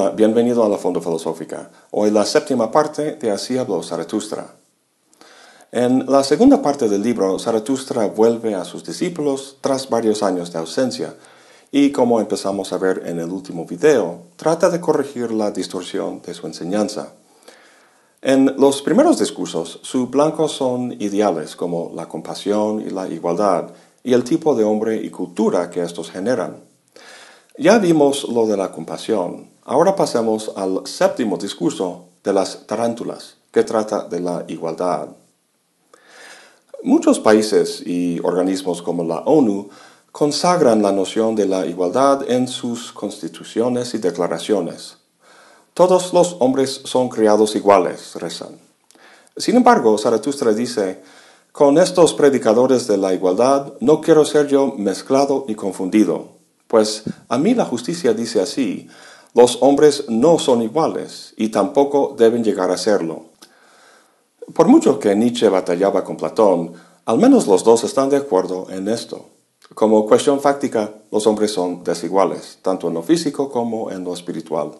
Hola, bienvenido a la Fondo Filosófica. Hoy la séptima parte de Así habló Zaratustra. En la segunda parte del libro, Zaratustra vuelve a sus discípulos tras varios años de ausencia y, como empezamos a ver en el último video, trata de corregir la distorsión de su enseñanza. En los primeros discursos, su blanco son ideales como la compasión y la igualdad y el tipo de hombre y cultura que estos generan. Ya vimos lo de la compasión. Ahora pasemos al séptimo discurso de las tarántulas, que trata de la igualdad. Muchos países y organismos como la ONU consagran la noción de la igualdad en sus constituciones y declaraciones. Todos los hombres son criados iguales, rezan. Sin embargo, Zaratustra dice, con estos predicadores de la igualdad no quiero ser yo mezclado y confundido, pues a mí la justicia dice así, los hombres no son iguales y tampoco deben llegar a serlo. Por mucho que Nietzsche batallaba con Platón, al menos los dos están de acuerdo en esto. Como cuestión fáctica, los hombres son desiguales, tanto en lo físico como en lo espiritual.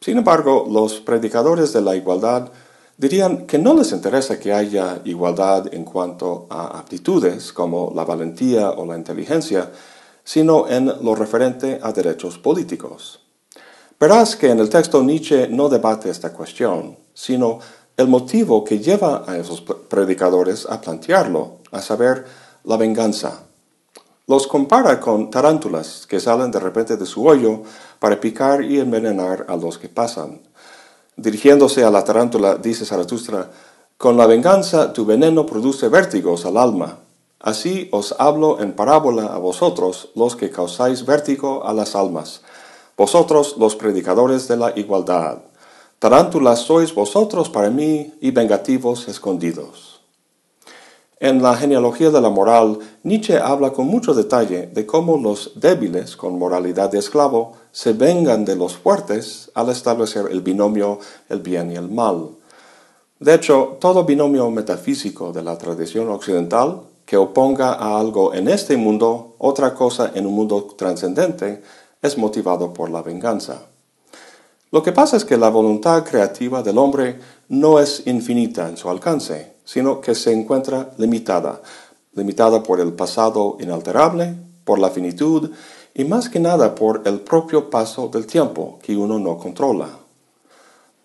Sin embargo, los predicadores de la igualdad dirían que no les interesa que haya igualdad en cuanto a aptitudes como la valentía o la inteligencia, sino en lo referente a derechos políticos. Verás que en el texto Nietzsche no debate esta cuestión, sino el motivo que lleva a esos predicadores a plantearlo, a saber, la venganza. Los compara con tarántulas que salen de repente de su hoyo para picar y envenenar a los que pasan. Dirigiéndose a la tarántula, dice Zaratustra, con la venganza tu veneno produce vértigos al alma. Así os hablo en parábola a vosotros, los que causáis vértigo a las almas, vosotros los predicadores de la igualdad. Tarántulas sois vosotros para mí y vengativos escondidos. En la genealogía de la moral, Nietzsche habla con mucho detalle de cómo los débiles, con moralidad de esclavo, se vengan de los fuertes al establecer el binomio el bien y el mal. De hecho, todo binomio metafísico de la tradición occidental que oponga a algo en este mundo otra cosa en un mundo trascendente es motivado por la venganza. Lo que pasa es que la voluntad creativa del hombre no es infinita en su alcance sino que se encuentra limitada, limitada por el pasado inalterable, por la finitud y más que nada por el propio paso del tiempo que uno no controla.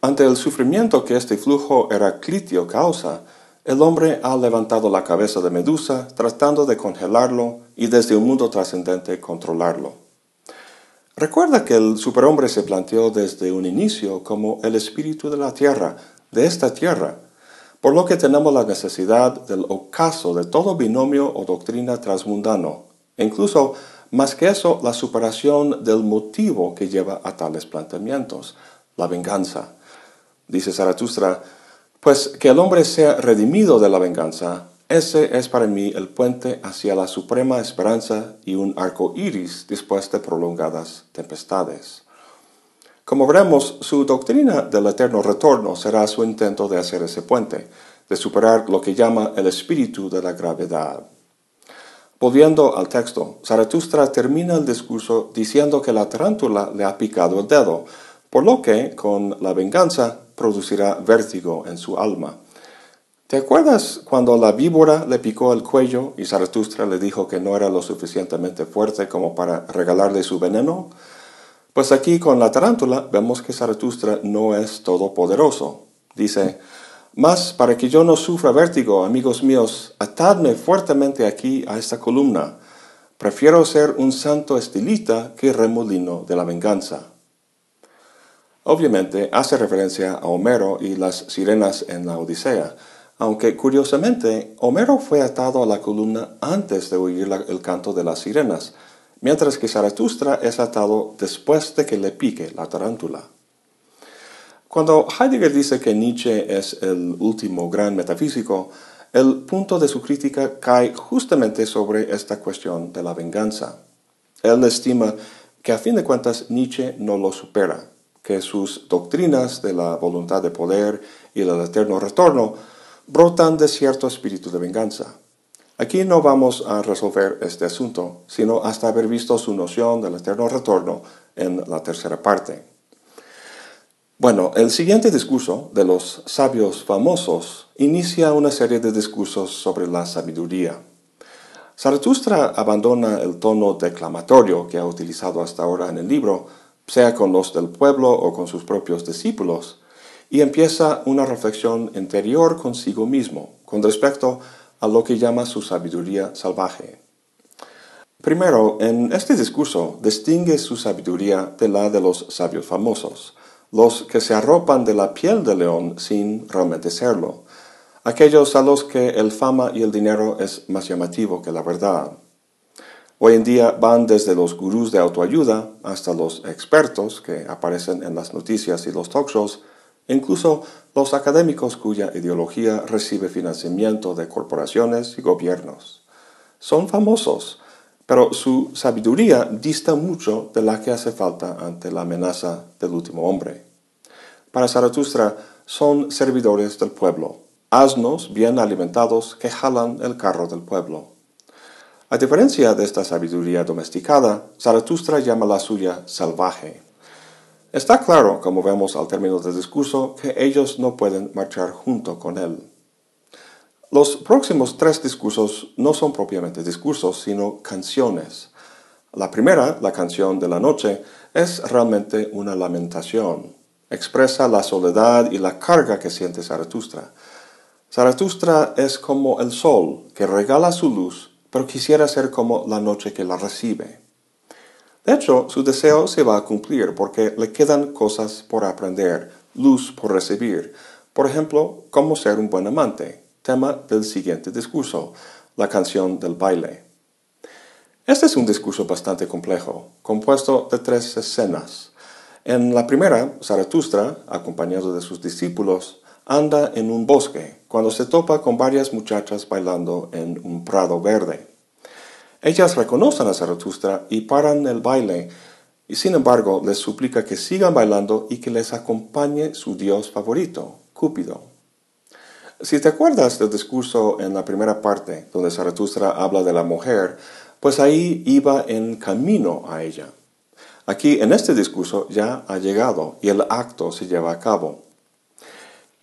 Ante el sufrimiento que este flujo heraclitio causa, el hombre ha levantado la cabeza de Medusa tratando de congelarlo y desde un mundo trascendente controlarlo. Recuerda que el superhombre se planteó desde un inicio como el espíritu de la tierra, de esta tierra, por lo que tenemos la necesidad del ocaso de todo binomio o doctrina transmundano, e incluso más que eso, la superación del motivo que lleva a tales planteamientos, la venganza. Dice Zaratustra, pues que el hombre sea redimido de la venganza, ese es para mí el puente hacia la suprema esperanza y un arco iris después de prolongadas tempestades. Como veremos, su doctrina del eterno retorno será su intento de hacer ese puente, de superar lo que llama el espíritu de la gravedad. Volviendo al texto, Zaratustra termina el discurso diciendo que la tarántula le ha picado el dedo, por lo que, con la venganza, producirá vértigo en su alma. ¿Te acuerdas cuando la víbora le picó el cuello y Zaratustra le dijo que no era lo suficientemente fuerte como para regalarle su veneno? Pues aquí con la tarántula vemos que Zaratustra no es todopoderoso. Dice, mas para que yo no sufra vértigo, amigos míos, atadme fuertemente aquí a esta columna. Prefiero ser un santo estilita que remolino de la venganza. Obviamente hace referencia a Homero y las sirenas en la Odisea, aunque curiosamente Homero fue atado a la columna antes de oír el canto de las sirenas, mientras que Zaratustra es atado después de que le pique la tarántula. Cuando Heidegger dice que Nietzsche es el último gran metafísico, el punto de su crítica cae justamente sobre esta cuestión de la venganza. Él estima que a fin de cuentas Nietzsche no lo supera, que sus doctrinas de la voluntad de poder y del eterno retorno brotan de cierto espíritu de venganza. Aquí no vamos a resolver este asunto, sino hasta haber visto su noción del eterno retorno en la tercera parte. Bueno, el siguiente discurso de los sabios famosos inicia una serie de discursos sobre la sabiduría. Zaratustra abandona el tono declamatorio que ha utilizado hasta ahora en el libro, sea con los del pueblo o con sus propios discípulos, y empieza una reflexión interior consigo mismo con respecto a lo que llama su sabiduría salvaje. Primero, en este discurso distingue su sabiduría de la de los sabios famosos, los que se arropan de la piel de león sin realmente serlo, aquellos a los que el fama y el dinero es más llamativo que la verdad. Hoy en día van desde los gurús de autoayuda hasta los expertos que aparecen en las noticias y los talk shows, incluso los académicos cuya ideología recibe financiamiento de corporaciones y gobiernos. Son famosos, pero su sabiduría dista mucho de la que hace falta ante la amenaza del último hombre. Para Zaratustra son servidores del pueblo, asnos bien alimentados que jalan el carro del pueblo. A diferencia de esta sabiduría domesticada, Zaratustra llama la suya salvaje. Está claro, como vemos al término del discurso, que ellos no pueden marchar junto con él. Los próximos tres discursos no son propiamente discursos, sino canciones. La primera, la canción de la noche, es realmente una lamentación. Expresa la soledad y la carga que siente Zaratustra. Zaratustra es como el sol que regala su luz, pero quisiera ser como la noche que la recibe. De hecho, su deseo se va a cumplir porque le quedan cosas por aprender, luz por recibir. Por ejemplo, cómo ser un buen amante, tema del siguiente discurso, la canción del baile. Este es un discurso bastante complejo, compuesto de tres escenas. En la primera, Zaratustra, acompañado de sus discípulos, anda en un bosque cuando se topa con varias muchachas bailando en un prado verde. Ellas reconocen a Zaratustra y paran el baile, y sin embargo les suplica que sigan bailando y que les acompañe su dios favorito, Cúpido. Si te acuerdas del discurso en la primera parte, donde Zaratustra habla de la mujer, pues ahí iba en camino a ella. Aquí en este discurso ya ha llegado y el acto se lleva a cabo.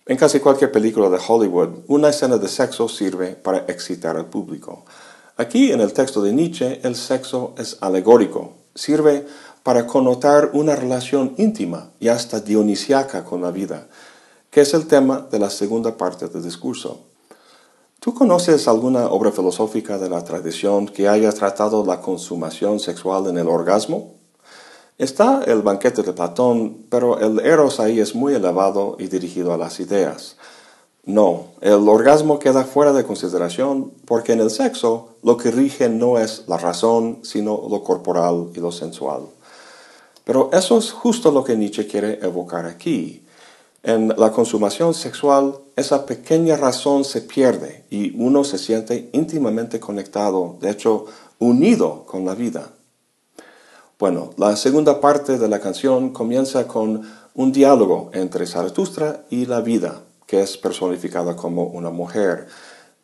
En casi cualquier película de Hollywood, una escena de sexo sirve para excitar al público. Aquí en el texto de Nietzsche el sexo es alegórico, sirve para connotar una relación íntima y hasta dionisiaca con la vida, que es el tema de la segunda parte del discurso. ¿Tú conoces alguna obra filosófica de la tradición que haya tratado la consumación sexual en el orgasmo? Está el banquete de Platón, pero el eros ahí es muy elevado y dirigido a las ideas. No, el orgasmo queda fuera de consideración porque en el sexo lo que rige no es la razón, sino lo corporal y lo sensual. Pero eso es justo lo que Nietzsche quiere evocar aquí. En la consumación sexual, esa pequeña razón se pierde y uno se siente íntimamente conectado, de hecho, unido con la vida. Bueno, la segunda parte de la canción comienza con un diálogo entre Zaratustra y la vida, que es personificada como una mujer.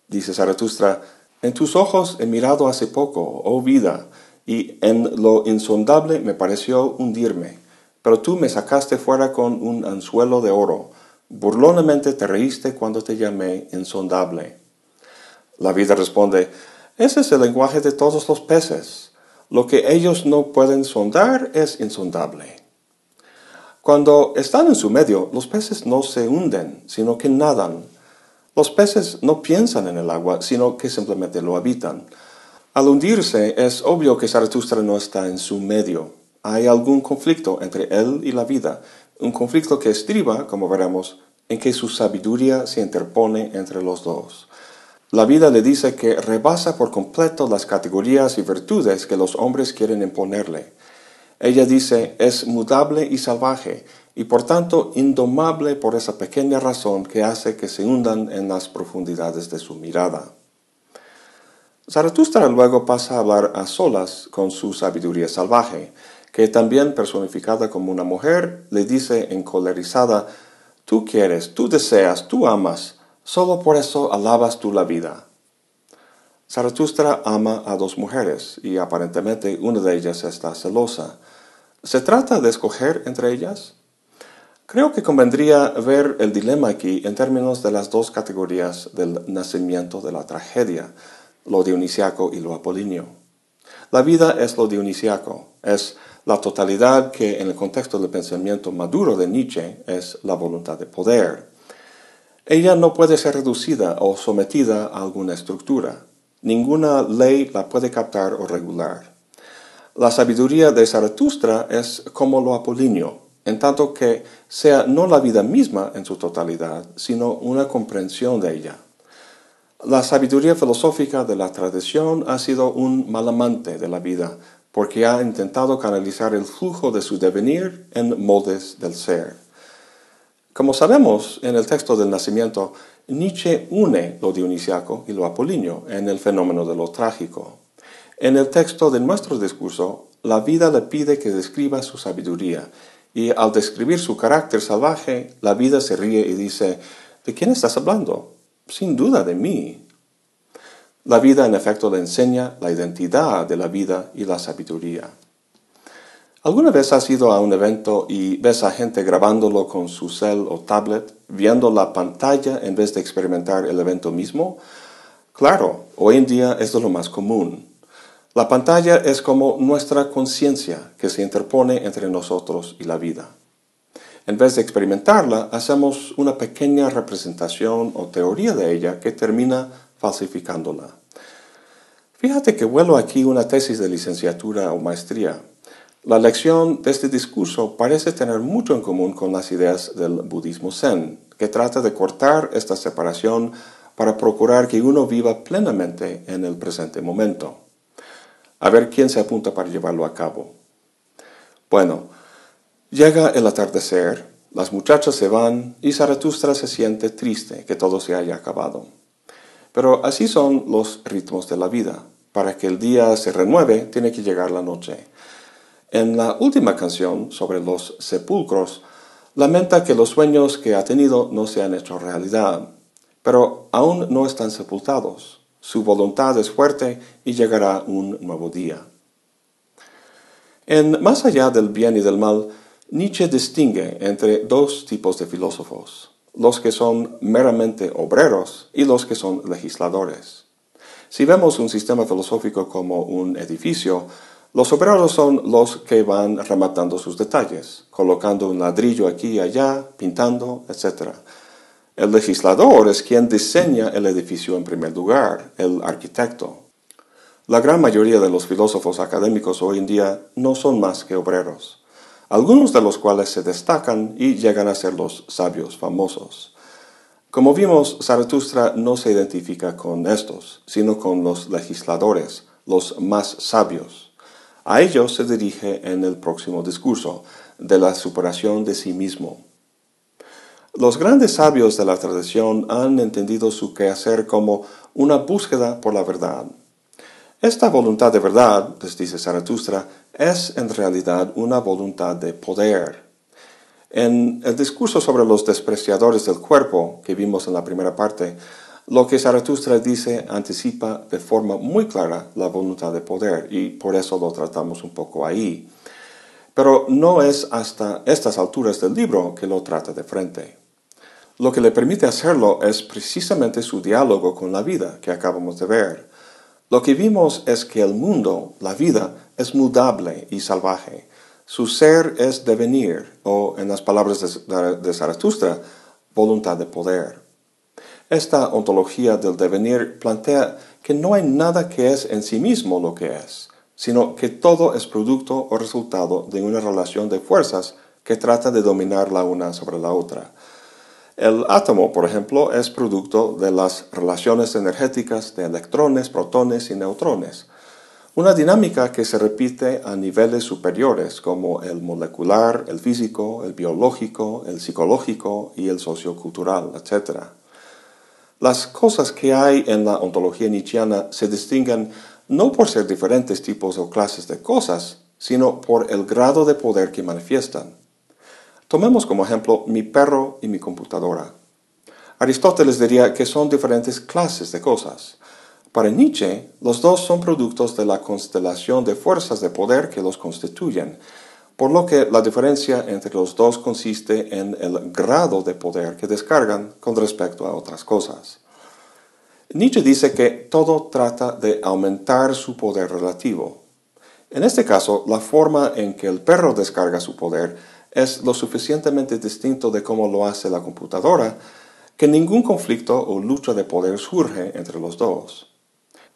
Dice Zaratustra, en tus ojos he mirado hace poco, oh vida, y en lo insondable me pareció hundirme, pero tú me sacaste fuera con un anzuelo de oro. Burlonamente te reíste cuando te llamé insondable. La vida responde, ese es el lenguaje de todos los peces. Lo que ellos no pueden sondar es insondable. Cuando están en su medio, los peces no se hunden, sino que nadan. Los peces no piensan en el agua, sino que simplemente lo habitan. Al hundirse, es obvio que Zaratustra no está en su medio. Hay algún conflicto entre él y la vida, un conflicto que estriba, como veremos, en que su sabiduría se interpone entre los dos. La vida le dice que rebasa por completo las categorías y virtudes que los hombres quieren imponerle. Ella dice, es mudable y salvaje, y por tanto indomable por esa pequeña razón que hace que se hundan en las profundidades de su mirada. Zaratustra luego pasa a hablar a solas con su sabiduría salvaje, que también personificada como una mujer, le dice encolerizada, tú quieres, tú deseas, tú amas, solo por eso alabas tú la vida. Zaratustra ama a dos mujeres y aparentemente una de ellas está celosa. ¿Se trata de escoger entre ellas? Creo que convendría ver el dilema aquí en términos de las dos categorías del nacimiento de la tragedia, lo dionisiaco y lo apolíneo. La vida es lo dionisiaco, es la totalidad que en el contexto del pensamiento maduro de Nietzsche es la voluntad de poder. Ella no puede ser reducida o sometida a alguna estructura. Ninguna ley la puede captar o regular. La sabiduría de Zaratustra es como lo apolíneo, en tanto que sea no la vida misma en su totalidad, sino una comprensión de ella. La sabiduría filosófica de la tradición ha sido un mal amante de la vida, porque ha intentado canalizar el flujo de su devenir en moldes del ser. Como sabemos, en el texto del nacimiento, Nietzsche une lo dionisiaco y lo apolíneo en el fenómeno de lo trágico. En el texto de nuestro discurso, la vida le pide que describa su sabiduría, y al describir su carácter salvaje, la vida se ríe y dice, ¿de quién estás hablando? sin duda de mí. La vida en efecto le enseña la identidad de la vida y la sabiduría. ¿Alguna vez has ido a un evento y ves a gente grabándolo con su cel o tablet, viendo la pantalla en vez de experimentar el evento mismo? Claro, hoy en día esto es lo más común. La pantalla es como nuestra conciencia que se interpone entre nosotros y la vida. En vez de experimentarla, hacemos una pequeña representación o teoría de ella que termina falsificándola. Fíjate que vuelo aquí una tesis de licenciatura o maestría. La lección de este discurso parece tener mucho en común con las ideas del budismo zen, que trata de cortar esta separación para procurar que uno viva plenamente en el presente momento. A ver quién se apunta para llevarlo a cabo. Bueno, Llega el atardecer, las muchachas se van y Zaratustra se siente triste que todo se haya acabado. Pero así son los ritmos de la vida. Para que el día se renueve, tiene que llegar la noche. En la última canción, sobre los sepulcros, lamenta que los sueños que ha tenido no se han hecho realidad, pero aún no están sepultados. Su voluntad es fuerte y llegará un nuevo día. En Más allá del bien y del mal, Nietzsche distingue entre dos tipos de filósofos, los que son meramente obreros y los que son legisladores. Si vemos un sistema filosófico como un edificio, los obreros son los que van rematando sus detalles, colocando un ladrillo aquí y allá, pintando, etc. El legislador es quien diseña el edificio en primer lugar, el arquitecto. La gran mayoría de los filósofos académicos hoy en día no son más que obreros algunos de los cuales se destacan y llegan a ser los sabios famosos. Como vimos, Zaratustra no se identifica con estos, sino con los legisladores, los más sabios. A ellos se dirige en el próximo discurso, de la superación de sí mismo. Los grandes sabios de la tradición han entendido su quehacer como una búsqueda por la verdad, esta voluntad de verdad, les dice Zaratustra, es en realidad una voluntad de poder. En el discurso sobre los despreciadores del cuerpo que vimos en la primera parte, lo que Zaratustra dice anticipa de forma muy clara la voluntad de poder y por eso lo tratamos un poco ahí. Pero no es hasta estas alturas del libro que lo trata de frente. Lo que le permite hacerlo es precisamente su diálogo con la vida que acabamos de ver. Lo que vimos es que el mundo, la vida, es mudable y salvaje. Su ser es devenir, o en las palabras de, Zaratustra, voluntad de poder. Esta ontología del devenir plantea que no hay nada que es en sí mismo lo que es, sino que todo es producto o resultado de una relación de fuerzas que trata de dominar la una sobre la otra. El átomo, por ejemplo, es producto de las relaciones energéticas de electrones, protones y neutrones. Una dinámica que se repite a niveles superiores como el molecular, el físico, el biológico, el psicológico y el sociocultural, etc. Las cosas que hay en la ontología nietzscheana se distinguen no por ser diferentes tipos o clases de cosas, sino por el grado de poder que manifiestan. Tomemos como ejemplo mi perro y mi computadora. Aristóteles diría que son diferentes clases de cosas. Para Nietzsche, los dos son productos de la constelación de fuerzas de poder que los constituyen. Por lo que la diferencia entre los dos consiste en el grado de poder que descargan con respecto a otras cosas. Nietzsche dice que todo trata de aumentar su poder relativo. En este caso, la forma en que el perro descarga su poder es lo suficientemente distinto de cómo lo hace la computadora que ningún conflicto o lucha de poder surge entre los dos.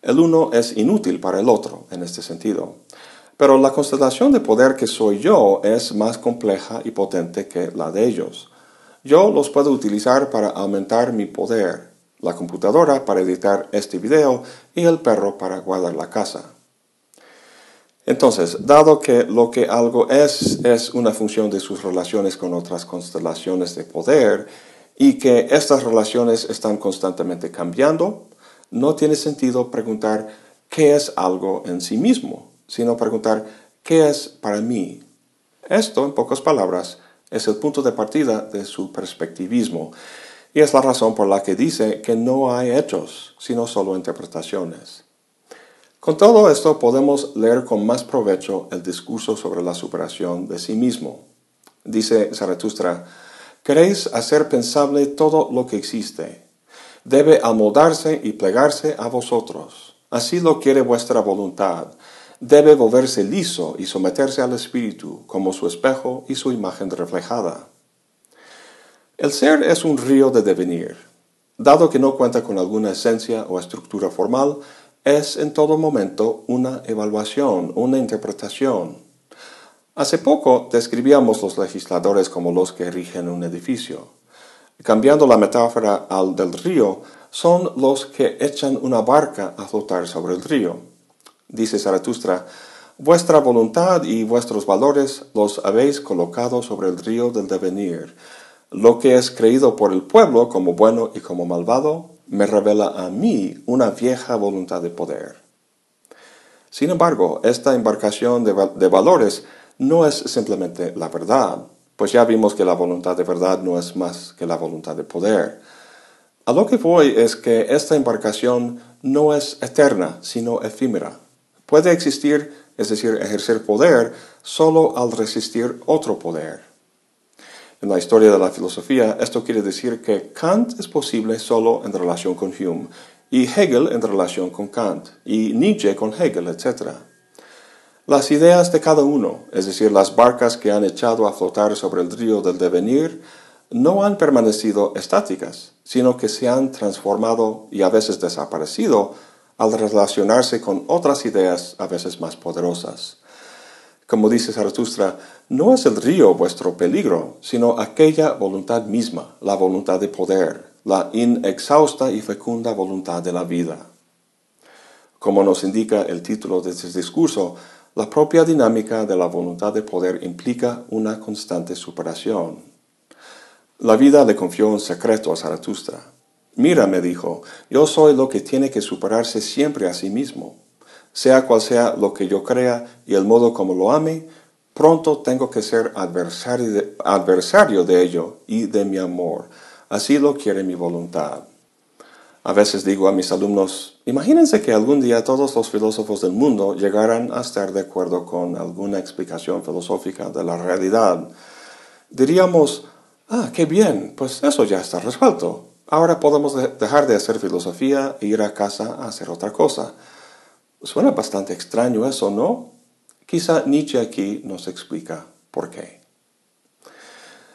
El uno es inútil para el otro en este sentido. Pero la constelación de poder que soy yo es más compleja y potente que la de ellos. Yo los puedo utilizar para aumentar mi poder, la computadora para editar este video y el perro para guardar la casa. Entonces, dado que lo que algo es es una función de sus relaciones con otras constelaciones de poder y que estas relaciones están constantemente cambiando, no tiene sentido preguntar qué es algo en sí mismo, sino preguntar qué es para mí. Esto, en pocas palabras, es el punto de partida de su perspectivismo y es la razón por la que dice que no hay hechos, sino solo interpretaciones. Con todo esto podemos leer con más provecho el discurso sobre la superación de sí mismo. Dice Zaratustra, queréis hacer pensable todo lo que existe, debe amoldarse y plegarse a vosotros. Así lo quiere vuestra voluntad. Debe volverse liso y someterse al espíritu como su espejo y su imagen reflejada. El ser es un río de devenir. Dado que no cuenta con alguna esencia o estructura formal, es en todo momento una evaluación, una interpretación. Hace poco describíamos los legisladores como los que rigen un edificio. Cambiando la metáfora al del río, son los que echan una barca a flotar sobre el río. Dice Zaratustra, vuestra voluntad y vuestros valores los habéis colocado sobre el río del devenir. Lo que es creído por el pueblo como bueno y como malvado, me revela a mí una vieja voluntad de poder. Sin embargo, esta embarcación de, de valores no es simplemente la verdad, pues ya vimos que la voluntad de verdad no es más que la voluntad de poder. A lo que voy es que esta embarcación no es eterna, sino efímera. Puede existir, es decir, ejercer poder, solo al resistir otro poder. En la historia de la filosofía, esto quiere decir que Kant es posible solo en relación con Hume, y Hegel en relación con Kant, y Nietzsche con Hegel, etc. Las ideas de cada uno, es decir, las barcas que han echado a flotar sobre el río del devenir, no han permanecido estáticas, sino que se han transformado y a veces desaparecido al relacionarse con otras ideas a veces más poderosas. Como dice Zaratustra, no es el río vuestro peligro, sino aquella voluntad misma, la voluntad de poder, la inexhausta y fecunda voluntad de la vida. Como nos indica el título de este discurso, la propia dinámica de la voluntad de poder implica una constante superación. La vida le confió un secreto a Zaratustra. Mira, me dijo, yo soy lo que tiene que superarse siempre a sí mismo. Sea cual sea lo que yo crea y el modo como lo ame, pronto tengo que ser adversario de, ello y de mi amor. Así lo quiere mi voluntad. A veces digo a mis alumnos, imagínense que algún día todos los filósofos del mundo llegaran a estar de acuerdo con alguna explicación filosófica de la realidad. Diríamos, ah, qué bien, pues eso ya está resuelto. Ahora podemos dejar de hacer filosofía e ir a casa a hacer otra cosa. Suena bastante extraño eso, ¿no? Quizá Nietzsche aquí nos explica por qué.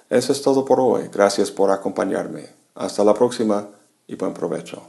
Eso es todo por hoy. Gracias por acompañarme. Hasta la próxima y buen provecho.